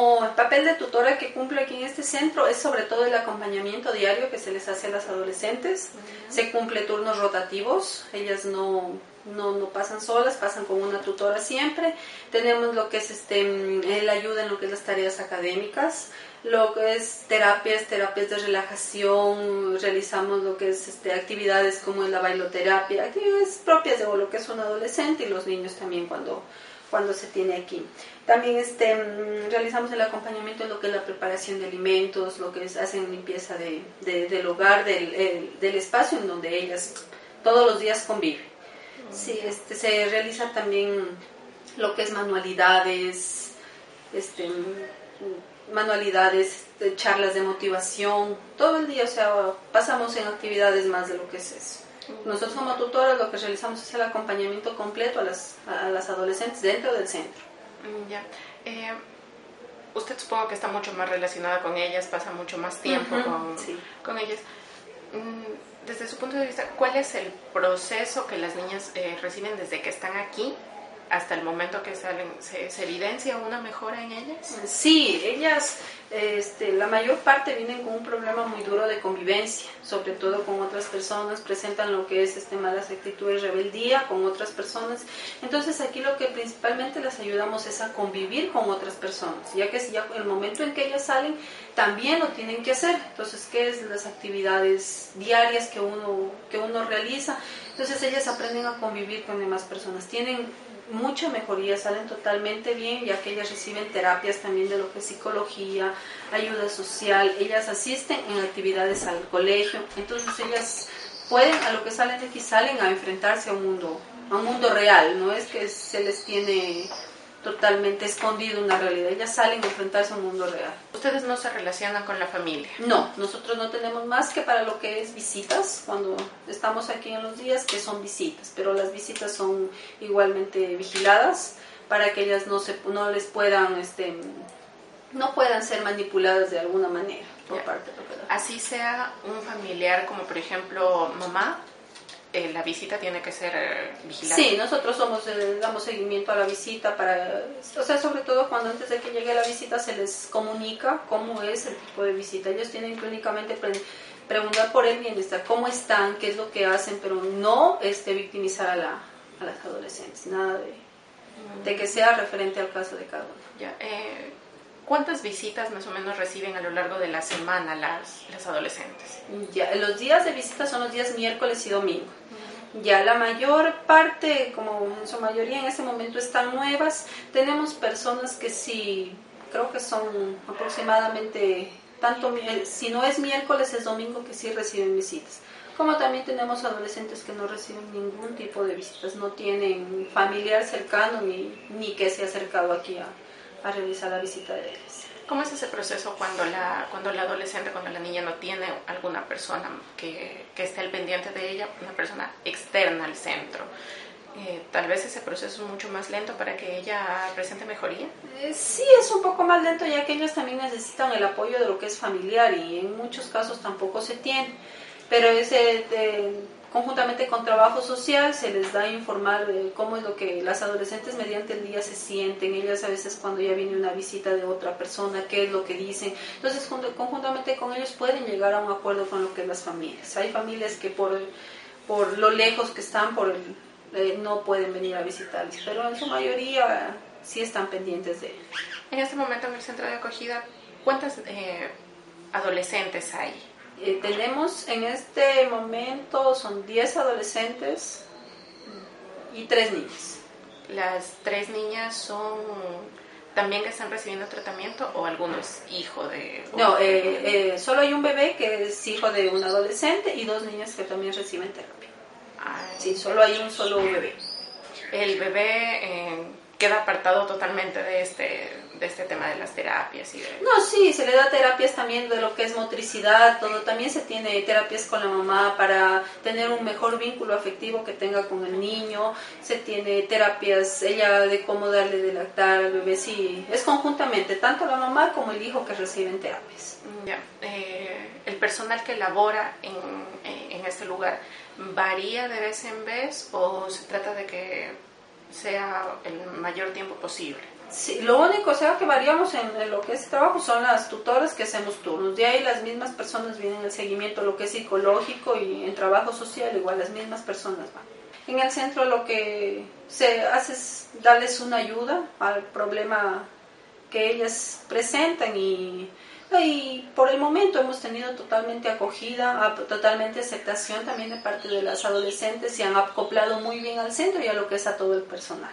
como el papel de tutora que cumple aquí en este centro es sobre todo el acompañamiento diario que se les hace a las adolescentes. Se cumple turnos rotativos, ellas no, no, no, pasan solas, pasan con una tutora siempre. Tenemos lo que es este, el ayuda en lo que es las tareas académicas, lo que es terapias, terapias de relajación, realizamos lo que es este, actividades como la bailoterapia, actividades propias de lo que es un adolescente y los niños también cuando, cuando se tiene aquí. También este, mm, realizamos el acompañamiento de lo que es la preparación de alimentos, lo que es hacen limpieza de, del hogar, del, del espacio en donde ellas todos los días conviven. Sí, este, se realiza también lo que es manualidades, este, manualidades, este, charlas de motivación, todo el día, o sea, pasamos en actividades más de lo que es eso. Nosotros como tutoras lo que realizamos es el acompañamiento completo a las, a las adolescentes dentro del centro. Mm, ya. Eh, usted supongo que está mucho más relacionada con ellas, pasa mucho más tiempo con, con ellas. Mm, desde su punto de vista, ¿cuál es el proceso que las niñas eh, reciben desde que están aquí hasta el momento que salen, ¿se, evidencia una mejora en ellas? Sí, ellas, este, la mayor parte vienen con un problema muy duro de convivencia, sobre todo con otras personas, presentan lo que es este, malas actitudes, rebeldía con otras personas. Entonces aquí lo que principalmente las ayudamos es a convivir con otras personas, ya que ya el momento en que ellas salen también lo tienen que hacer. Entonces, ¿qué es las actividades diarias que uno, que uno realiza? Entonces ellas aprenden a convivir con demás personas, tienen mucha mejoría, salen totalmente bien, ya que ellas reciben terapias también de lo que es psicología, ayuda social, ellas asisten en actividades al colegio, entonces ellas pueden, a lo que salen de aquí, salen a enfrentarse a un mundo, a un mundo real, no es que se les tiene totalmente escondido una realidad. Ellas salen a enfrentarse a un mundo real. ¿Ustedes no se relacionan con la familia? No, nosotros no tenemos más que para lo que es visitas, cuando estamos aquí en los días, que son visitas, pero las visitas son igualmente vigiladas para que ellas no, se, no les puedan, este, no puedan ser manipuladas de alguna manera por parte de la Así sea un familiar como por ejemplo mamá, eh, la visita tiene que ser eh, vigilada. Sí, nosotros somos, eh, damos seguimiento a la visita para, o sea, sobre todo cuando antes de que llegue la visita se les comunica cómo es el tipo de visita. Ellos tienen que únicamente preguntar por el bienestar, cómo están, qué es lo que hacen, pero no este, victimizar a, la, a las adolescentes, nada de, de que sea referente al caso de cada uno. Ya, ¿Cuántas visitas más o menos reciben a lo largo de la semana las, las adolescentes? Ya, los días de visita son los días miércoles y domingo. Ya la mayor parte, como en su mayoría en ese momento están nuevas, tenemos personas que sí, creo que son aproximadamente, tanto si no es miércoles es domingo que sí reciben visitas. Como también tenemos adolescentes que no reciben ningún tipo de visitas, no tienen familiar cercano ni, ni que se ha acercado aquí a, a realizar la visita de ellos. ¿Cómo es ese proceso cuando la, cuando la adolescente, cuando la niña no tiene alguna persona que, que esté al pendiente de ella, una persona externa al centro? Eh, tal vez ese proceso es mucho más lento para que ella presente mejoría. Eh, sí, es un poco más lento ya que ellos también necesitan el apoyo de lo que es familiar y en muchos casos tampoco se tiene. Pero ese... De, Conjuntamente con trabajo social se les da informar de cómo es lo que las adolescentes mediante el día se sienten, ellas a veces cuando ya viene una visita de otra persona, qué es lo que dicen. Entonces, conjuntamente con ellos pueden llegar a un acuerdo con lo que es las familias. Hay familias que por, por lo lejos que están, por eh, no pueden venir a visitarles, pero en su mayoría sí están pendientes de ellos. En este momento en el centro de acogida, ¿cuántas eh, adolescentes hay? Eh, tenemos en este momento, son 10 adolescentes y 3 niñas. ¿Las tres niñas son también que están recibiendo tratamiento o alguno es hijo de...? No, eh, eh, solo hay un bebé que es hijo de un adolescente y dos niñas que también reciben terapia. Ah, sí, solo hay un solo bebé. El bebé queda apartado totalmente de este, de este tema de las terapias y No, sí, se le da terapias también de lo que es motricidad, todo. También se tiene terapias con la mamá para tener un mejor vínculo afectivo que tenga con el niño. Se tiene terapias, ella de cómo darle de lactar al bebé. Sí, es conjuntamente, tanto la mamá como el hijo que reciben terapias. Ya, eh, el personal que labora en, en este lugar, ¿varía de vez en vez o se trata de que sea el mayor tiempo posible. Sí, lo único o sea, que variamos en, lo que es trabajo son las tutoras que hacemos turnos. De ahí las mismas personas vienen el seguimiento, lo que es psicológico y en trabajo social igual las mismas personas van. En el centro lo que se hace es darles una ayuda al problema que ellas presentan y, y por el momento hemos tenido totalmente acogida, totalmente aceptación también de parte de las adolescentes y han acoplado muy bien al centro y a lo que es a todo el personal.